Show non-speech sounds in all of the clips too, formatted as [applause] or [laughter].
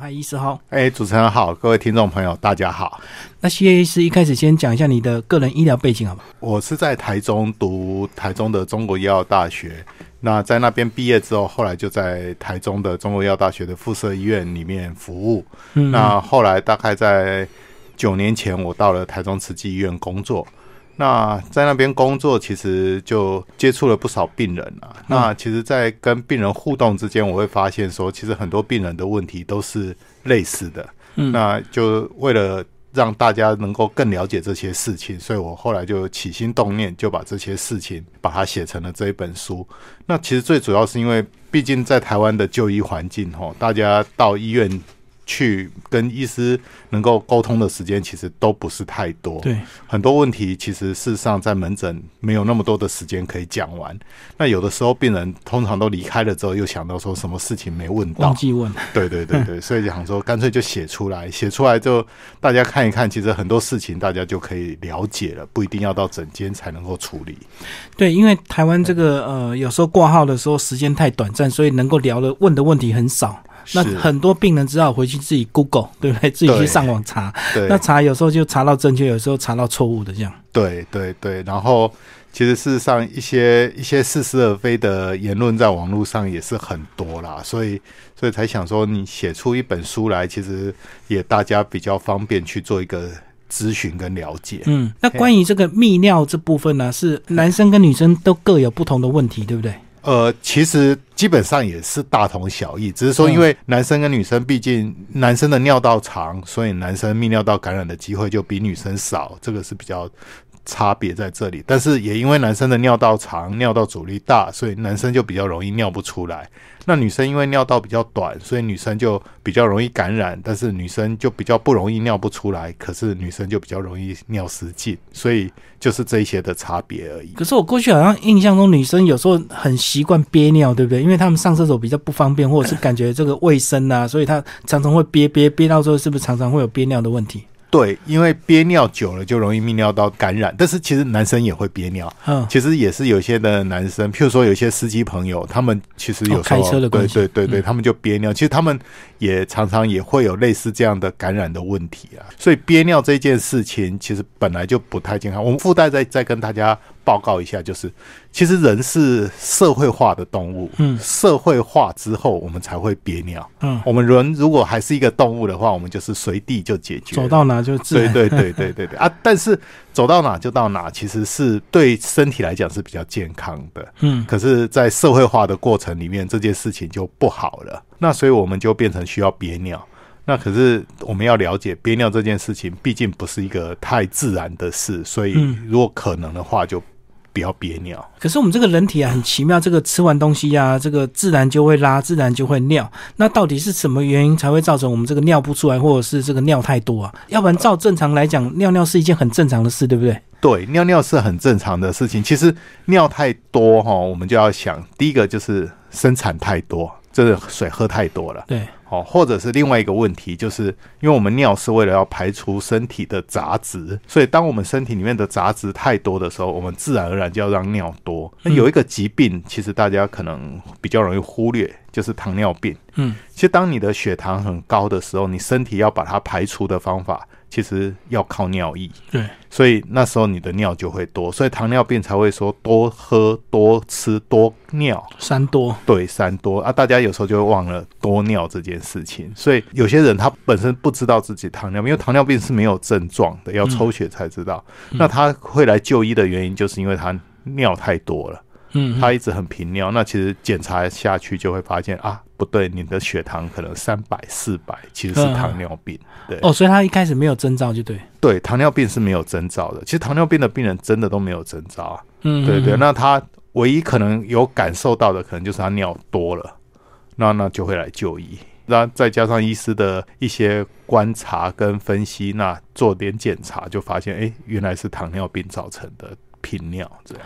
嗨，医师好。哎，主持人好，各位听众朋友，大家好。那谢医师一开始先讲一下你的个人医疗背景，好吗？我是在台中读台中的中国医药大学，那在那边毕业之后，后来就在台中的中国医药大学的附设医院里面服务。嗯，那后来大概在九年前，我到了台中慈济医院工作。那在那边工作，其实就接触了不少病人啊。那其实，在跟病人互动之间，我会发现说，其实很多病人的问题都是类似的。嗯，那就为了让大家能够更了解这些事情，所以我后来就起心动念，就把这些事情把它写成了这一本书。那其实最主要是因为，毕竟在台湾的就医环境，吼，大家到医院。去跟医师能够沟通的时间其实都不是太多，对很多问题，其实事实上在门诊没有那么多的时间可以讲完。那有的时候病人通常都离开了之后，又想到说什么事情没问到，忘记问。对对对对，[laughs] 所以想说干脆就写出来，写出来就大家看一看，其实很多事情大家就可以了解了，不一定要到诊间才能够处理。对，因为台湾这个呃，有时候挂号的时候时间太短暂，所以能够聊的问的问题很少。那很多病人只好回去自己 Google，[laughs] 对不对？自己去上网查。那查有时候就查到正确，有时候查到错误的这样。对对对，然后其实事实上一些一些似是而非的言论在网络上也是很多啦，所以所以才想说你写出一本书来，其实也大家比较方便去做一个咨询跟了解。嗯，那关于这个泌尿这部分呢，是男生跟女生都各有不同的问题，对不对？呃，其实基本上也是大同小异，只是说因为男生跟女生，毕竟男生的尿道长，所以男生泌尿道感染的机会就比女生少，这个是比较差别在这里。但是也因为男生的尿道长，尿道阻力大，所以男生就比较容易尿不出来。那女生因为尿道比较短，所以女生就比较容易感染，但是女生就比较不容易尿不出来。可是女生就比较容易尿失禁，所以就是这一些的差别而已。可是我过去好像印象中，女生有时候很习惯憋尿，对不对？因为他们上厕所比较不方便，或者是感觉这个卫生啊，所以她常常会憋憋憋到最后，是不是常常会有憋尿的问题？对，因为憋尿久了就容易泌尿道感染，但是其实男生也会憋尿。嗯，其实也是有些的男生，譬如说有些司机朋友，他们其实有开车的关系，对对对，他们就憋尿。其实他们也常常也会有类似这样的感染的问题啊。所以憋尿这件事情其实本来就不太健康。我们附带再再跟大家。报告一下，就是其实人是社会化的动物，嗯，社会化之后我们才会憋尿，嗯，我们人如果还是一个动物的话，我们就是随地就解决，走到哪就自对对对对对对啊！但是走到哪就到哪，其实是对身体来讲是比较健康的，嗯，可是，在社会化的过程里面，这件事情就不好了，那所以我们就变成需要憋尿。那可是我们要了解憋尿这件事情，毕竟不是一个太自然的事，所以如果可能的话，就不要憋尿。可是我们这个人体啊，很奇妙，这个吃完东西呀，这个自然就会拉，自然就会尿。那到底是什么原因才会造成我们这个尿不出来，或者是这个尿太多啊？要不然照正常来讲，尿尿是一件很正常的事，对不对？对，尿尿是很正常的事情。其实尿太多哈，我们就要想，第一个就是生产太多，就是水喝太多了。对。哦，或者是另外一个问题，就是因为我们尿是为了要排除身体的杂质，所以当我们身体里面的杂质太多的时候，我们自然而然就要让尿多。那有一个疾病，其实大家可能比较容易忽略，就是糖尿病。嗯，其实当你的血糖很高的时候，你身体要把它排除的方法。其实要靠尿液，对，所以那时候你的尿就会多，所以糖尿病才会说多喝、多吃、多尿，三多，对，三多。啊！大家有时候就会忘了多尿这件事情，所以有些人他本身不知道自己糖尿病，因为糖尿病是没有症状的，要抽血才知道。那他会来就医的原因，就是因为他尿太多了。嗯，他一直很频尿，那其实检查下去就会发现啊，不对，你的血糖可能三百、四百，其实是糖尿病。对哦，所以他一开始没有征兆就对。对，糖尿病是没有征兆的。其实糖尿病的病人真的都没有征兆啊。嗯，对对。那他唯一可能有感受到的，可能就是他尿多了，那那就会来就医。那再加上医师的一些观察跟分析，那做点检查就发现，哎，原来是糖尿病造成的频尿这样。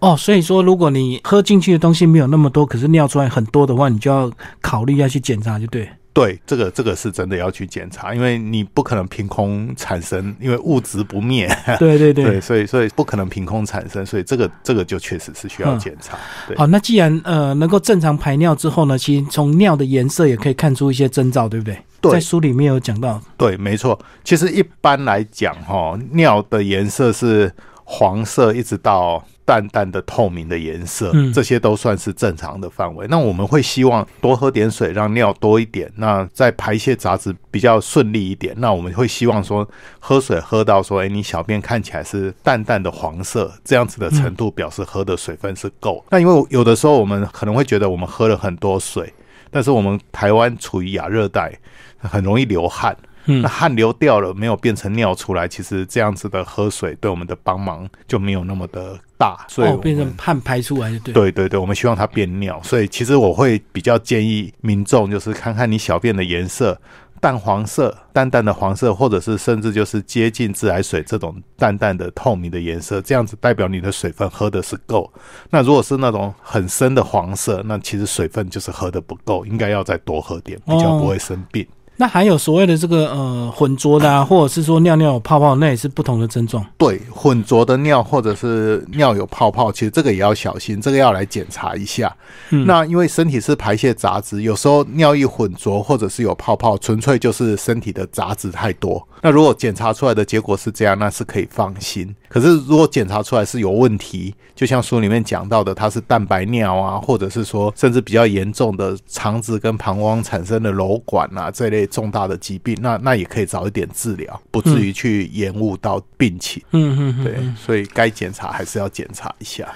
哦，所以说，如果你喝进去的东西没有那么多，可是尿出来很多的话，你就要考虑要去检查，就对。对，这个这个是真的要去检查，因为你不可能凭空产生，因为物质不灭。[laughs] [laughs] 对对对，所以所以不可能凭空产生，所以这个这个就确实是需要检查。好，那既然呃能够正常排尿之后呢，其实从尿的颜色也可以看出一些征兆，对不对？在书里面有讲到。对，没错。其实一般来讲，哈，尿的颜色是黄色，一直到。淡淡的透明的颜色，这些都算是正常的范围。那我们会希望多喝点水，让尿多一点，那在排泄杂质比较顺利一点。那我们会希望说，喝水喝到说，哎，你小便看起来是淡淡的黄色，这样子的程度表示喝的水分是够。那因为有的时候我们可能会觉得我们喝了很多水，但是我们台湾处于亚热带，很容易流汗。那汗流掉了，没有变成尿出来，其实这样子的喝水对我们的帮忙就没有那么的大，所以变成汗排出来就对。对对对，我们希望它变尿，所以其实我会比较建议民众就是看看你小便的颜色，淡黄色、淡淡的黄色，或者是甚至就是接近自来水这种淡淡的透明的颜色，这样子代表你的水分喝的是够。那如果是那种很深的黄色，那其实水分就是喝的不够，应该要再多喝点，比较不会生病。那还有所谓的这个呃混浊的啊，或者是说尿尿有泡泡，那也是不同的症状。对，混浊的尿或者是尿有泡泡，其实这个也要小心，这个要来检查一下。那因为身体是排泄杂质，有时候尿液混浊或者是有泡泡，纯粹就是身体的杂质太多。那如果检查出来的结果是这样，那是可以放心。可是如果检查出来是有问题，就像书里面讲到的，它是蛋白尿啊，或者是说甚至比较严重的肠子跟膀胱产生的瘘管啊这类重大的疾病，那那也可以早一点治疗，不至于去延误到病情。嗯嗯，对，所以该检查还是要检查一下。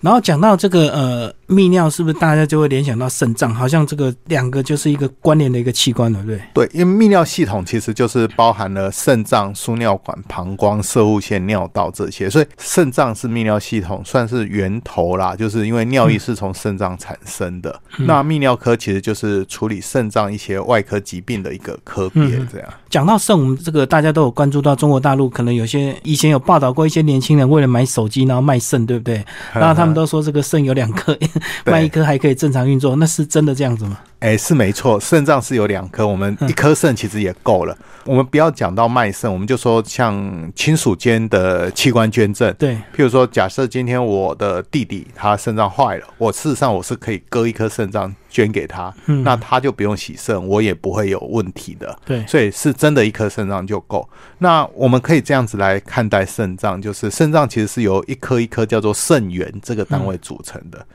然后讲到这个呃泌尿，是不是大家就会联想到肾脏？好像这个两个就是一个关联的一个器官，对不对？对，因为泌尿系统其实就是包含了肾脏、输尿管、膀胱、射护腺、尿道。这些，所以肾脏是泌尿系统算是源头啦，就是因为尿液是从肾脏产生的。那泌尿科其实就是处理肾脏一些外科疾病的一个科别。这样讲到肾，我们这个大家都有关注到中国大陆，可能有些以前有报道过一些年轻人为了买手机，然后卖肾，对不对？[laughs] 然后他们都说这个肾有两颗，[laughs] 卖一颗还可以正常运作，那是真的这样子吗？哎，是没错，肾脏是有两颗，我们一颗肾其实也够了。我们不要讲到卖肾，我们就说像亲属间的器官捐赠。对，譬如说，假设今天我的弟弟他肾脏坏了，我事实上我是可以割一颗肾脏捐给他，那他就不用洗肾，我也不会有问题的。对，所以是真的一颗肾脏就够。那我们可以这样子来看待肾脏，就是肾脏其实是由一颗一颗叫做肾源这个单位组成的。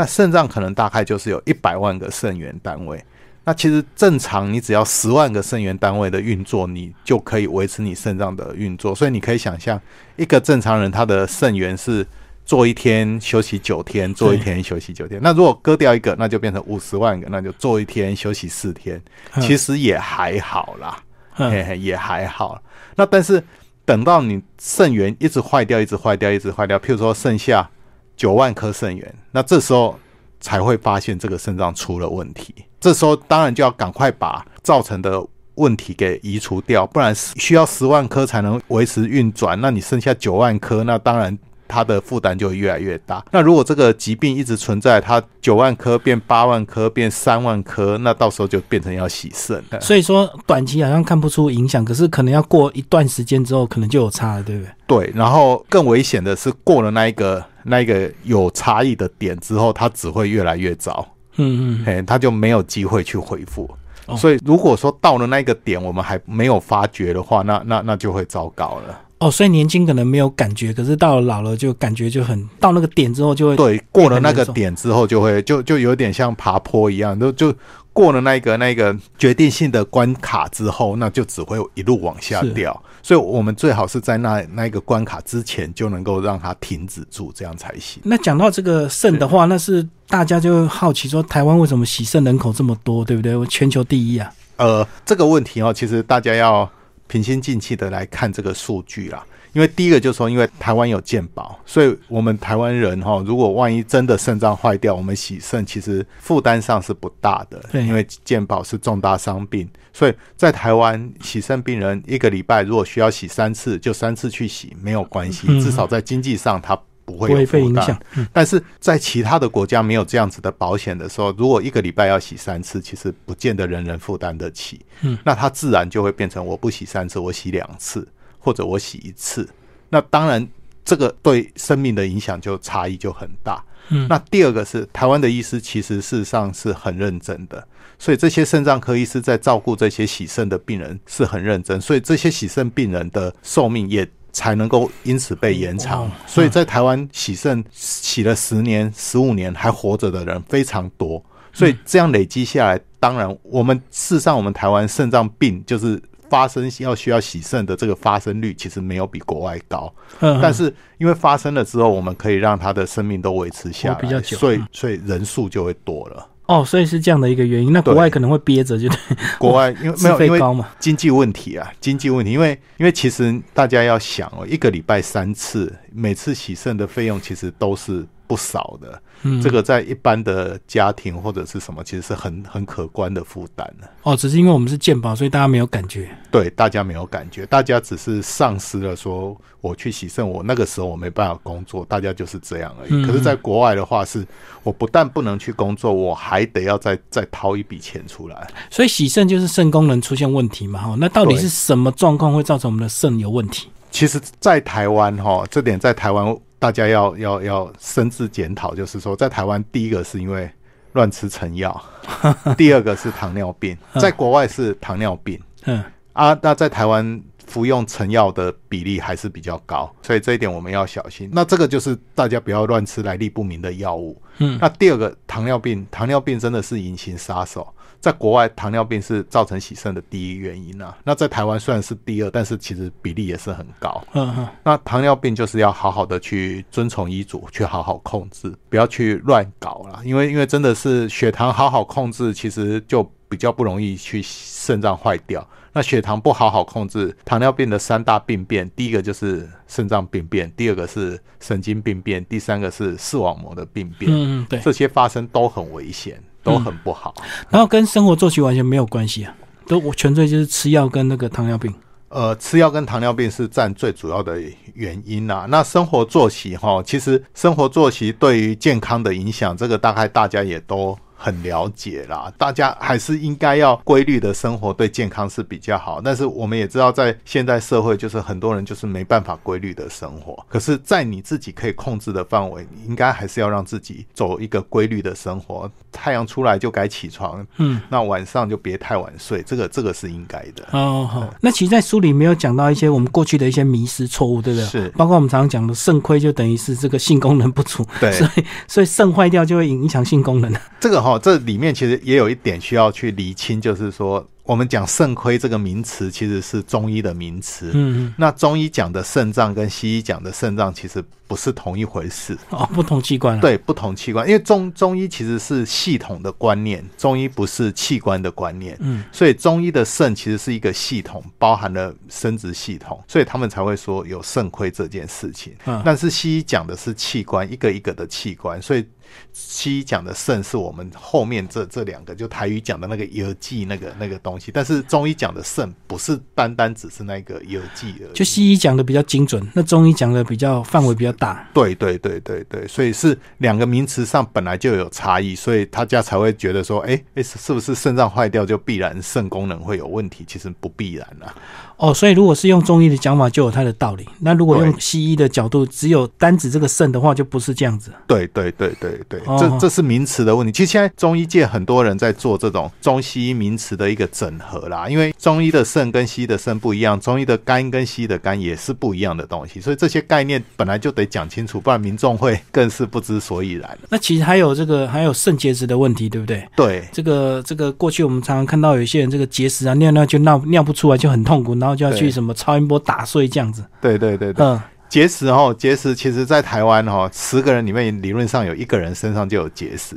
那肾脏可能大概就是有一百万个肾源单位。那其实正常，你只要十万个肾源单位的运作，你就可以维持你肾脏的运作。所以你可以想象，一个正常人他的肾源是做一天休息九天，做一天休息九天。那如果割掉一个，那就变成五十万个，那就做一天休息四天。其实也还好啦，嘿嘿，也还好。那但是等到你肾源一直坏掉，一直坏掉，一直坏掉，譬如说剩下九万颗肾源，那这时候才会发现这个肾脏出了问题。这时候当然就要赶快把造成的问题给移除掉，不然需要十万颗才能维持运转，那你剩下九万颗，那当然它的负担就会越来越大。那如果这个疾病一直存在，它九万颗变八万颗变三万颗，那到时候就变成要洗肾。所以说短期好像看不出影响，可是可能要过一段时间之后，可能就有差了，对不对？对，然后更危险的是过了那一个那一个有差异的点之后，它只会越来越糟。嗯嗯，嘿，他就没有机会去回复，所以如果说到了那个点，我们还没有发觉的话，那那那就会糟糕了。哦，所以年轻可能没有感觉，可是到了老了就感觉就很到那个点之后就会对，过了那个点之后就会就就有点像爬坡一样，就就过了那个那个决定性的关卡之后，那就只会一路往下掉。所以我们最好是在那那一个关卡之前就能够让它停止住，这样才行。那讲到这个肾的话，那是大家就好奇说，台湾为什么洗肾人口这么多，对不对？全球第一啊。呃，这个问题哦，其实大家要。平心静气的来看这个数据啦，因为第一个就是说，因为台湾有健保，所以我们台湾人哈，如果万一真的肾脏坏掉，我们洗肾其实负担上是不大的，因为健保是重大伤病，所以在台湾洗肾病人一个礼拜如果需要洗三次，就三次去洗没有关系，至少在经济上他。不会被影响，但是在其他的国家没有这样子的保险的时候，如果一个礼拜要洗三次，其实不见得人人负担得起。嗯，那它自然就会变成我不洗三次，我洗两次，或者我洗一次。那当然这个对生命的影响就差异就很大。嗯，那第二个是台湾的医师其实事实上是很认真的，所以这些肾脏科医师在照顾这些洗肾的病人是很认真，所以这些洗肾病人的寿命也才能够因此被延长。所以在台湾洗肾洗了十年、十五年还活着的人非常多，所以这样累积下来，当然我们事实上我们台湾肾脏病就是发生要需要洗肾的这个发生率其实没有比国外高，但是因为发生了之后，我们可以让他的生命都维持下来，所以所以人数就会多了。哦，所以是这样的一个原因。那国外可能会憋着，就对 [laughs] 国外因为 [laughs] 没有因为经济问题啊，经济问题。因为因为其实大家要想哦，一个礼拜三次，每次洗肾的费用其实都是。不少的，嗯这个在一般的家庭或者是什么，其实是很很可观的负担的。哦，只是因为我们是健保，所以大家没有感觉。对，大家没有感觉，大家只是丧失了说我去洗肾，我那个时候我没办法工作，大家就是这样而已。可是，在国外的话，是我不但不能去工作，我还得要再再掏一笔钱出来。所以洗肾就是肾功能出现问题嘛？哈，那到底是什么状况会造成我们的肾有问题？其实，在台湾哈，这点在台湾。大家要要要深自检讨，就是说，在台湾，第一个是因为乱吃成药，[laughs] 第二个是糖尿病，在国外是糖尿病，嗯啊，那在台湾服用成药的比例还是比较高，所以这一点我们要小心。那这个就是大家不要乱吃来历不明的药物。嗯，那第二个糖尿病，糖尿病真的是隐形杀手。在国外，糖尿病是造成洗肾的第一原因啊。那在台湾虽然是第二，但是其实比例也是很高。嗯嗯。那糖尿病就是要好好的去遵从医嘱，去好好控制，不要去乱搞了。因为因为真的是血糖好好控制，其实就比较不容易去肾脏坏掉。那血糖不好好控制，糖尿病的三大病变，第一个就是肾脏病变，第二个是神经病变，第三个是视网膜的病变。嗯嗯，对，这些发生都很危险。都很不好，然后跟生活作息完全没有关系啊，都我纯粹就是吃药跟那个糖尿病。呃，吃药跟糖尿病是占最主要的原因呐。那生活作息哈，其实生活作息对于健康的影响，这个大概大家也都。很了解啦，大家还是应该要规律的生活，对健康是比较好。但是我们也知道，在现代社会，就是很多人就是没办法规律的生活。可是，在你自己可以控制的范围，你应该还是要让自己走一个规律的生活。太阳出来就该起床，嗯，那晚上就别太晚睡，这个这个是应该的。哦，好。那其实，在书里没有讲到一些我们过去的一些迷失错误，对不对？是。包括我们常常讲的肾亏，就等于是这个性功能不足。对。所以，所以肾坏掉就会影响性功能。这个哈。哦，这里面其实也有一点需要去厘清，就是说，我们讲肾亏这个名词其实是中医的名词。嗯嗯。那中医讲的肾脏跟西医讲的肾脏其实不是同一回事。哦，不同器官。对，不同器官，因为中中医其实是系统的观念，中医不是器官的观念。嗯。所以中医的肾其实是一个系统，包含了生殖系统，所以他们才会说有肾亏这件事情。嗯。但是西医讲的是器官，一个一个的器官，所以。西医讲的肾是我们后面这这两个，就台语讲的那个油剂那个那个东西，但是中医讲的肾不是单单只是那个油剂而已。就西医讲的比较精准，那中医讲的比较范围比较大。对对对对对，所以是两个名词上本来就有差异，所以大家才会觉得说，哎哎，是不是肾脏坏掉就必然肾功能会有问题？其实不必然啊。哦，所以如果是用中医的讲法，就有它的道理。那如果用西医的角度，只有单指这个肾的话，就不是这样子。对对对对对，这这是名词的问题。其实现在中医界很多人在做这种中西医名词的一个整合啦。因为中医的肾跟西医的肾不一样，中医的肝跟西医的肝也是不一样的东西，所以这些概念本来就得讲清楚，不然民众会更是不知所以然。那其实还有这个还有肾结石的问题，对不对？对，这个这个过去我们常常看到有些人这个结石啊，尿尿就尿尿不出来，就很痛苦，然后。就要去什么超音波打碎这样子？对对对对，嗯，结石哦，结石其实在台湾哈，十个人里面理论上有一个人身上就有结石，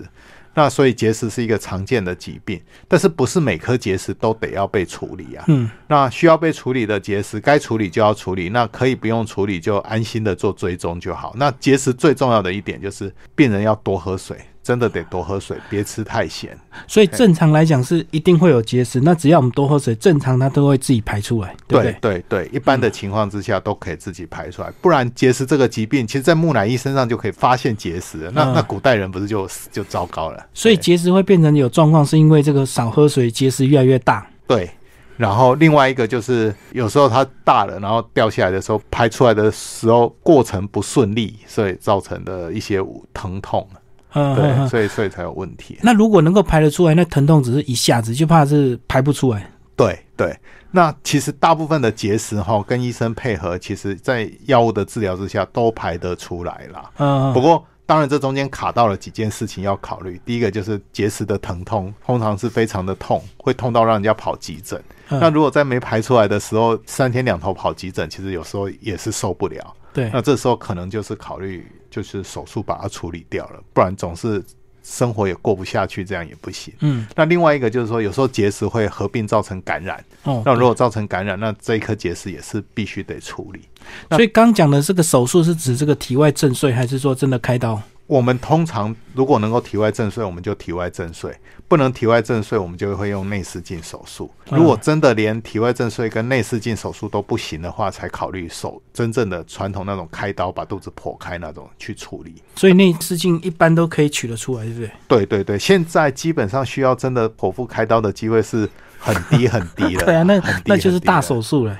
那所以结石是一个常见的疾病，但是不是每颗结石都得要被处理啊？嗯，那需要被处理的结石，该处理就要处理，那可以不用处理就安心的做追踪就好。那结石最重要的一点就是病人要多喝水。真的得多喝水，别吃太咸。所以正常来讲是一定会有结石，那只要我们多喝水，正常它都会自己排出来，对？对对，一般的情况之下都可以自己排出来。不然结石这个疾病，其实在木乃伊身上就可以发现结石，那那古代人不是就就糟糕了？所以结石会变成有状况，是因为这个少喝水，结石越来越大。对。然后另外一个就是有时候它大了，然后掉下来的时候排出来的时候过程不顺利，所以造成的一些疼痛。嗯，对，所以所以才有问题。那如果能够排得出来，那疼痛只是一下子，就怕是排不出来。对对，那其实大部分的结石哈，跟医生配合，其实在药物的治疗之下都排得出来啦。嗯，不过。当然，这中间卡到了几件事情要考虑。第一个就是结石的疼痛，通常是非常的痛，会痛到让人家跑急诊。那如果在没排出来的时候，三天两头跑急诊，其实有时候也是受不了。对，那这时候可能就是考虑就是手术把它处理掉了，不然总是。生活也过不下去，这样也不行。嗯，那另外一个就是说，有时候结石会合并造成感染。哦，那如果造成感染，那这一颗结石也是必须得处理。所以刚讲的这个手术是指这个体外震碎，还是说真的开刀？我们通常如果能够体外震碎，我们就体外震碎；不能体外震碎，我们就会用内视镜手术。如果真的连体外震碎跟内视镜手术都不行的话，才考虑手真正的传统那种开刀把肚子剖开那种去处理。所以内视镜一般都可以取得出来，对不对？对对对，现在基本上需要真的剖腹开刀的机会是很低很低了。对啊，那那就是大手术了。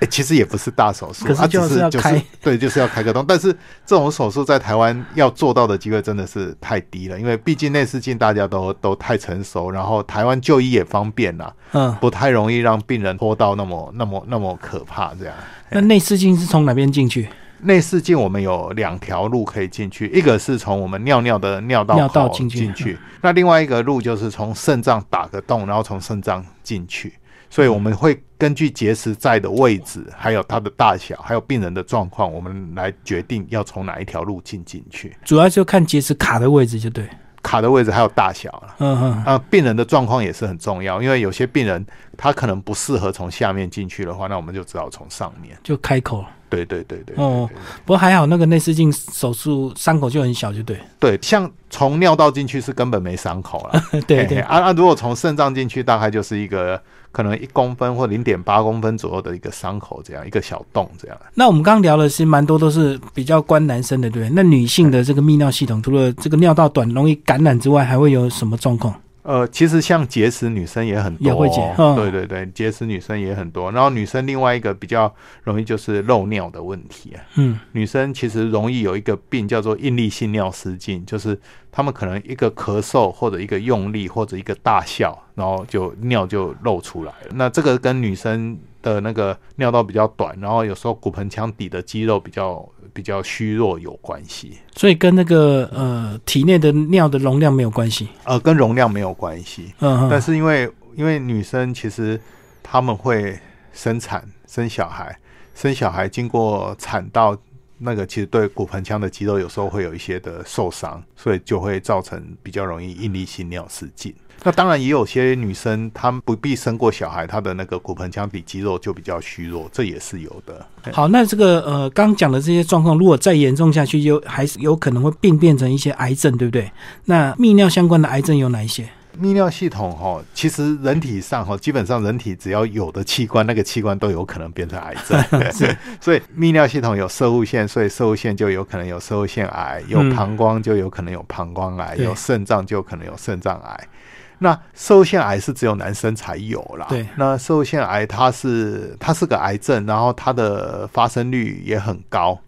哎，其实也不是大手术，它就是要开，对，就是要开个洞。但是这种手术在台湾要做到的机会真的是太低了，因为毕竟内视镜大家都都太成熟，然后台湾就医也方便啦，嗯，不太容易让病人拖到那么那么那么可怕这样。那内视镜是从哪边进去？内视镜我们有两条路可以进去，一个是从我们尿尿的尿道口进去，那另外一个路就是从肾脏打个洞，然后从肾脏进去。所以我们会根据结石在的位置，还有它的大小，还有病人的状况，我们来决定要从哪一条路进进去。主要就看结石卡的位置，就对。卡的位置还有大小了。嗯嗯。啊，病人的状况也是很重要，因为有些病人他可能不适合从下面进去的话，那我们就只好从上面就开口。对对对对。哦，不过还好，那个内视镜手术伤口就很小，就对。对，像从尿道进去是根本没伤口了。[laughs] 对对。啊啊，如果从肾脏进去，大概就是一个。可能一公分或零点八公分左右的一个伤口，这样一个小洞，这样。那我们刚刚聊的是蛮多都是比较关男生的，对不对？那女性的这个泌尿系统，除了这个尿道短容易感染之外，还会有什么状况？呃，其实像结石，女生也很多，也会结。对对对，结石女生也很多。然后女生另外一个比较容易就是漏尿的问题啊。嗯，女生其实容易有一个病叫做应力性尿失禁，就是她们可能一个咳嗽或者一个用力或者一个大笑，然后就尿就漏出来了。那这个跟女生的那个尿道比较短，然后有时候骨盆腔底的肌肉比较。比较虚弱有关系，所以跟那个呃体内的尿的容量没有关系，呃，跟容量没有关系。嗯，但是因为因为女生其实他们会生产生小孩，生小孩经过产道那个其实对骨盆腔的肌肉有时候会有一些的受伤，所以就会造成比较容易应力性尿失禁。那当然也有些女生，她们不必生过小孩，她的那个骨盆腔底肌肉就比较虚弱，这也是有的。好，那这个呃，刚讲的这些状况，如果再严重下去，就还是有可能会病变成一些癌症，对不对？那泌尿相关的癌症有哪一些？泌尿系统哈，其实人体上哈，基本上人体只要有的器官，那个器官都有可能变成癌症。[laughs] 是，[laughs] 所以泌尿系统有射物腺，所以射物腺就有可能有射物腺癌；有膀胱就有可能有膀胱癌；有肾脏就可能有肾脏癌。那射腺癌是只有男生才有啦。对，那射腺癌它是它是个癌症，然后它的发生率也很高，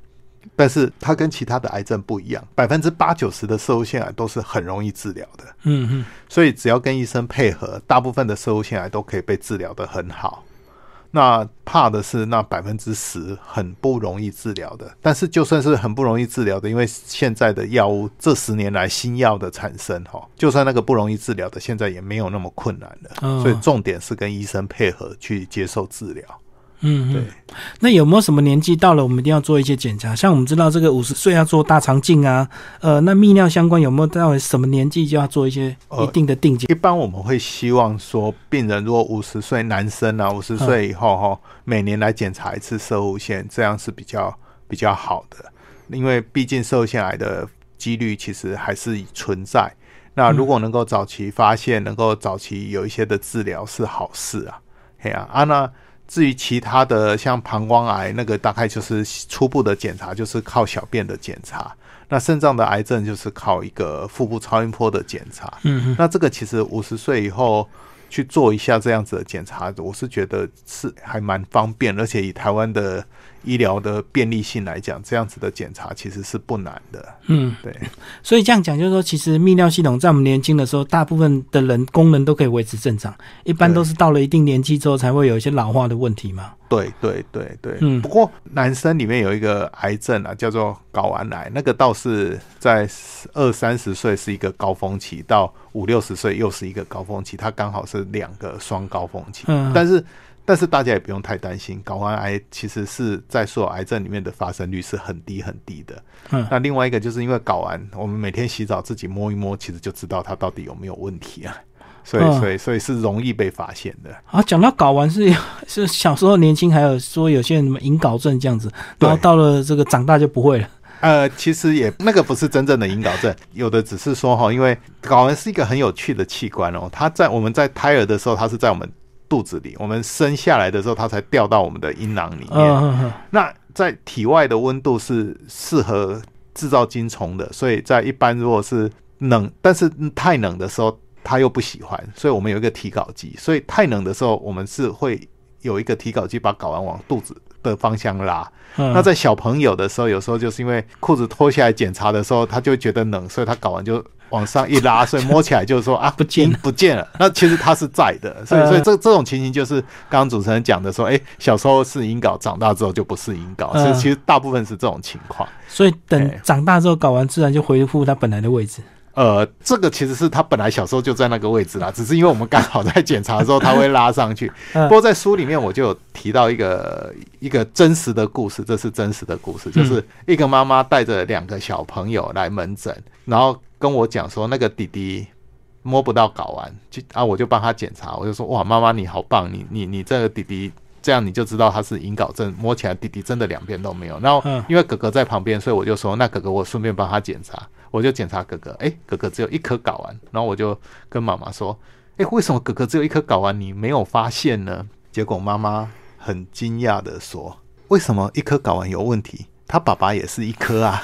但是它跟其他的癌症不一样，百分之八九十的射腺癌都是很容易治疗的。嗯嗯，所以只要跟医生配合，大部分的射腺癌都可以被治疗的很好。那怕的是那百分之十很不容易治疗的，但是就算是很不容易治疗的，因为现在的药物这十年来新药的产生哈，就算那个不容易治疗的，现在也没有那么困难了。所以重点是跟医生配合去接受治疗。嗯，对。那有没有什么年纪到了，我们一定要做一些检查？像我们知道这个五十岁要做大肠镜啊，呃，那泌尿相关有没有到什么年纪就要做一些一定的定检？一般我们会希望说，病人如果五十岁男生啊，五十岁以后哈，每年来检查一次射物腺，这样是比较比较好的。因为毕竟射物腺癌的几率其实还是存在。那如果能够早期发现，能够早期有一些的治疗是好事啊。嘿啊，啊那。至于其他的，像膀胱癌那个，大概就是初步的检查，就是靠小便的检查。那肾脏的癌症就是靠一个腹部超音波的检查。嗯，那这个其实五十岁以后去做一下这样子的检查，我是觉得是还蛮方便，而且以台湾的。医疗的便利性来讲，这样子的检查其实是不难的。嗯，对。所以这样讲，就是说，其实泌尿系统在我们年轻的时候，大部分的人功能都可以维持正常，一般都是到了一定年纪之后，才会有一些老化的问题嘛。对对对对。嗯。不过男生里面有一个癌症啊，叫做睾丸癌，那个倒是在二三十岁是一个高峰期，到五六十岁又是一个高峰期，它刚好是两个双高峰期。嗯。但是。但是大家也不用太担心，睾丸癌其实是在所有癌症里面的发生率是很低很低的。嗯，那另外一个就是因为睾丸，我们每天洗澡自己摸一摸，其实就知道它到底有没有问题啊。所以，所以，所以是容易被发现的。啊，讲到睾丸是 [laughs] 是小时候年轻，还有说有些人什么隐睾症这样子，然后到了这个长大就不会了。呃，其实也那个不是真正的隐睾症，[laughs] 有的只是说哈，因为睾丸是一个很有趣的器官哦，它在我们在胎儿的时候，它是在我们。肚子里，我们生下来的时候，它才掉到我们的阴囊里面。那在体外的温度是适合制造精虫的，所以在一般如果是冷，但是太冷的时候，它又不喜欢，所以我们有一个提睾机。所以太冷的时候，我们是会有一个提睾机把睾丸往肚子的方向拉。那在小朋友的时候，有时候就是因为裤子脱下来检查的时候，他就觉得冷，所以他搞完就。往上一拉，所以摸起来就是说啊，[laughs] 不见不见了。那其实它是在的，所以所以这这种情形就是刚刚主持人讲的说，哎，小时候是阴睾，长大之后就不是阴睾。所以其实大部分是这种情况。所以等长大之后搞完，自然就恢复它本来的位置。呃，这个其实是他本来小时候就在那个位置啦，[laughs] 只是因为我们刚好在检查的时候，他会拉上去。[laughs] 不过在书里面我就有提到一个一个真实的故事，这是真实的故事，就是一个妈妈带着两个小朋友来门诊，然后。跟我讲说那个弟弟摸不到睾丸，就啊我就帮他检查，我就说哇妈妈你好棒，你你你这个弟弟这样你就知道他是隐睾症，摸起来弟弟真的两边都没有。然后因为哥哥在旁边，所以我就说那哥哥我顺便帮他检查，我就检查哥哥，哎哥哥只有一颗睾丸，然后我就跟妈妈说，哎为什么哥哥只有一颗睾丸你没有发现呢？结果妈妈很惊讶的说，为什么一颗睾丸有问题？他爸爸也是一颗啊。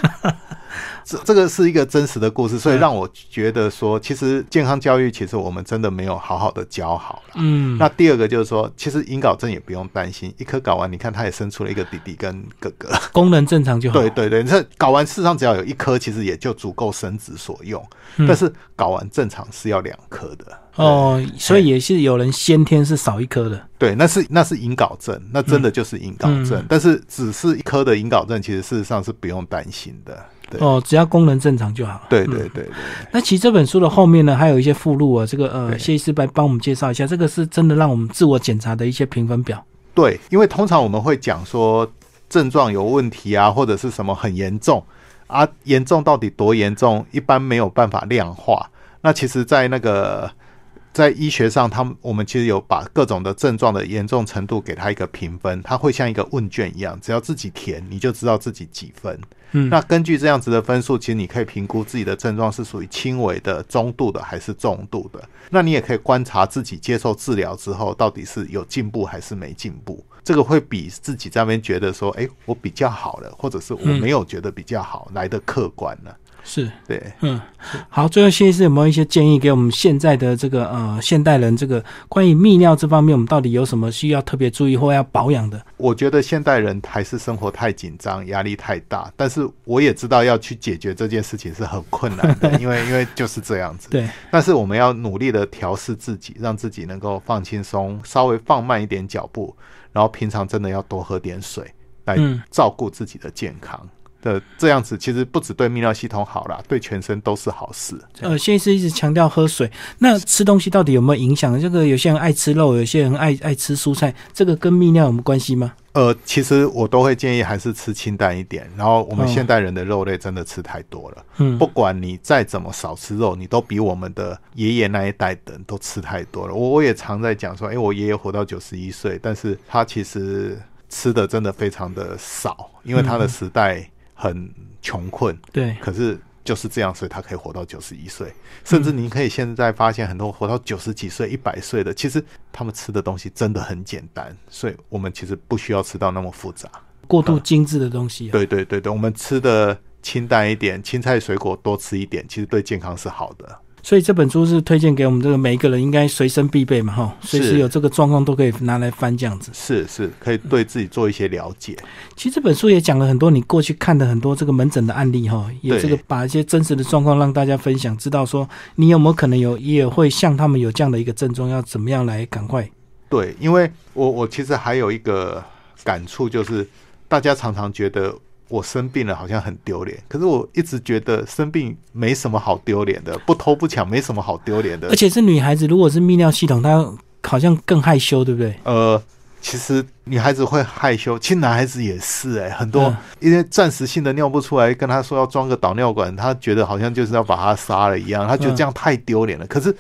这这个是一个真实的故事，所以让我觉得说，其实健康教育其实我们真的没有好好的教好了。嗯，那第二个就是说，其实隐睾症也不用担心，一颗睾丸，你看它也生出了一个弟弟跟哥哥，功能正常就好。对对对，这睾丸事实上只要有一颗，其实也就足够生殖所用。但是睾丸正常是要两颗的哦，所以也是有人先天是少一颗的。对，那是那是隐睾症，那真的就是隐睾症。但是只是一颗的隐睾症，其实事实上是不用担心的。哦，只要功能正常就好。对对对对。那其实这本书的后面呢，还有一些附录啊，这个呃，谢医师来帮我们介绍一下，这个是真的让我们自我检查的一些评分表。对，因为通常我们会讲说症状有问题啊，或者是什么很严重啊，严重到底多严重，一般没有办法量化。那其实，在那个。在医学上，他们我们其实有把各种的症状的严重程度给他一个评分，他会像一个问卷一样，只要自己填，你就知道自己几分。嗯，那根据这样子的分数，其实你可以评估自己的症状是属于轻微的、中度的还是重度的。那你也可以观察自己接受治疗之后到底是有进步还是没进步。这个会比自己在那边觉得说，哎，我比较好了，或者是我没有觉得比较好来的客观呢。是对，嗯，好，最后谢医师有没有一些建议给我们现在的这个呃现代人，这个关于泌尿这方面，我们到底有什么需要特别注意或要保养的？我觉得现代人还是生活太紧张，压力太大，但是我也知道要去解决这件事情是很困难的，[laughs] 因为因为就是这样子。对，但是我们要努力的调试自己，让自己能够放轻松，稍微放慢一点脚步，然后平常真的要多喝点水，来照顾自己的健康。的这样子其实不止对泌尿系统好啦，对全身都是好事。呃，谢医师一直强调喝水，那吃东西到底有没有影响？这个有些人爱吃肉，有些人爱爱吃蔬菜，这个跟泌尿有没关系吗？呃，其实我都会建议还是吃清淡一点。然后我们现代人的肉类真的吃太多了，嗯，不管你再怎么少吃肉，你都比我们的爷爷那一代的人都吃太多了。我我也常在讲说，哎，我爷爷活到九十一岁，但是他其实吃的真的非常的少，因为他的时代。很穷困，对，可是就是这样，所以他可以活到九十一岁，甚至你可以现在发现很多活到九十几岁、一百岁的，其实他们吃的东西真的很简单，所以我们其实不需要吃到那么复杂、过度精致的东西。对对对对，我们吃的清淡一点，青菜水果多吃一点，其实对健康是好的。所以这本书是推荐给我们这个每一个人应该随身必备嘛，哈，随时有这个状况都可以拿来翻这样子。是是，可以对自己做一些了解。其实这本书也讲了很多你过去看的很多这个门诊的案例，哈，也这个把一些真实的状况让大家分享，知道说你有没有可能有也会像他们有这样的一个症状，要怎么样来赶快。对，因为我我其实还有一个感触，就是大家常常觉得。我生病了，好像很丢脸。可是我一直觉得生病没什么好丢脸的，不偷不抢没什么好丢脸的。而且是女孩子，如果是泌尿系统，她好像更害羞，对不对？呃，其实女孩子会害羞，其实男孩子也是哎，很多因为暂时性的尿不出来，跟他说要装个导尿管，他觉得好像就是要把他杀了一样，他觉得这样太丢脸了。可是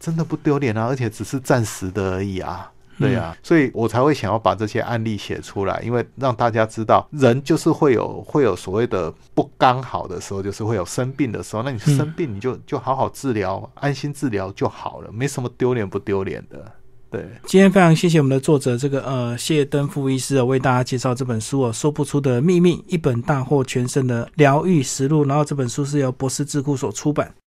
真的不丢脸啊，而且只是暂时的而已啊。对呀，所以我才会想要把这些案例写出来，因为让大家知道，人就是会有会有所谓的不刚好的时候，就是会有生病的时候。那你生病，你就就好好治疗，安心治疗就好了，没什么丢脸不丢脸的。对，今天非常谢谢我们的作者这个呃谢登富医师为大家介绍这本书哦，说不出的秘密，一本大获全胜的疗愈实录。然后这本书是由博士智库所出版。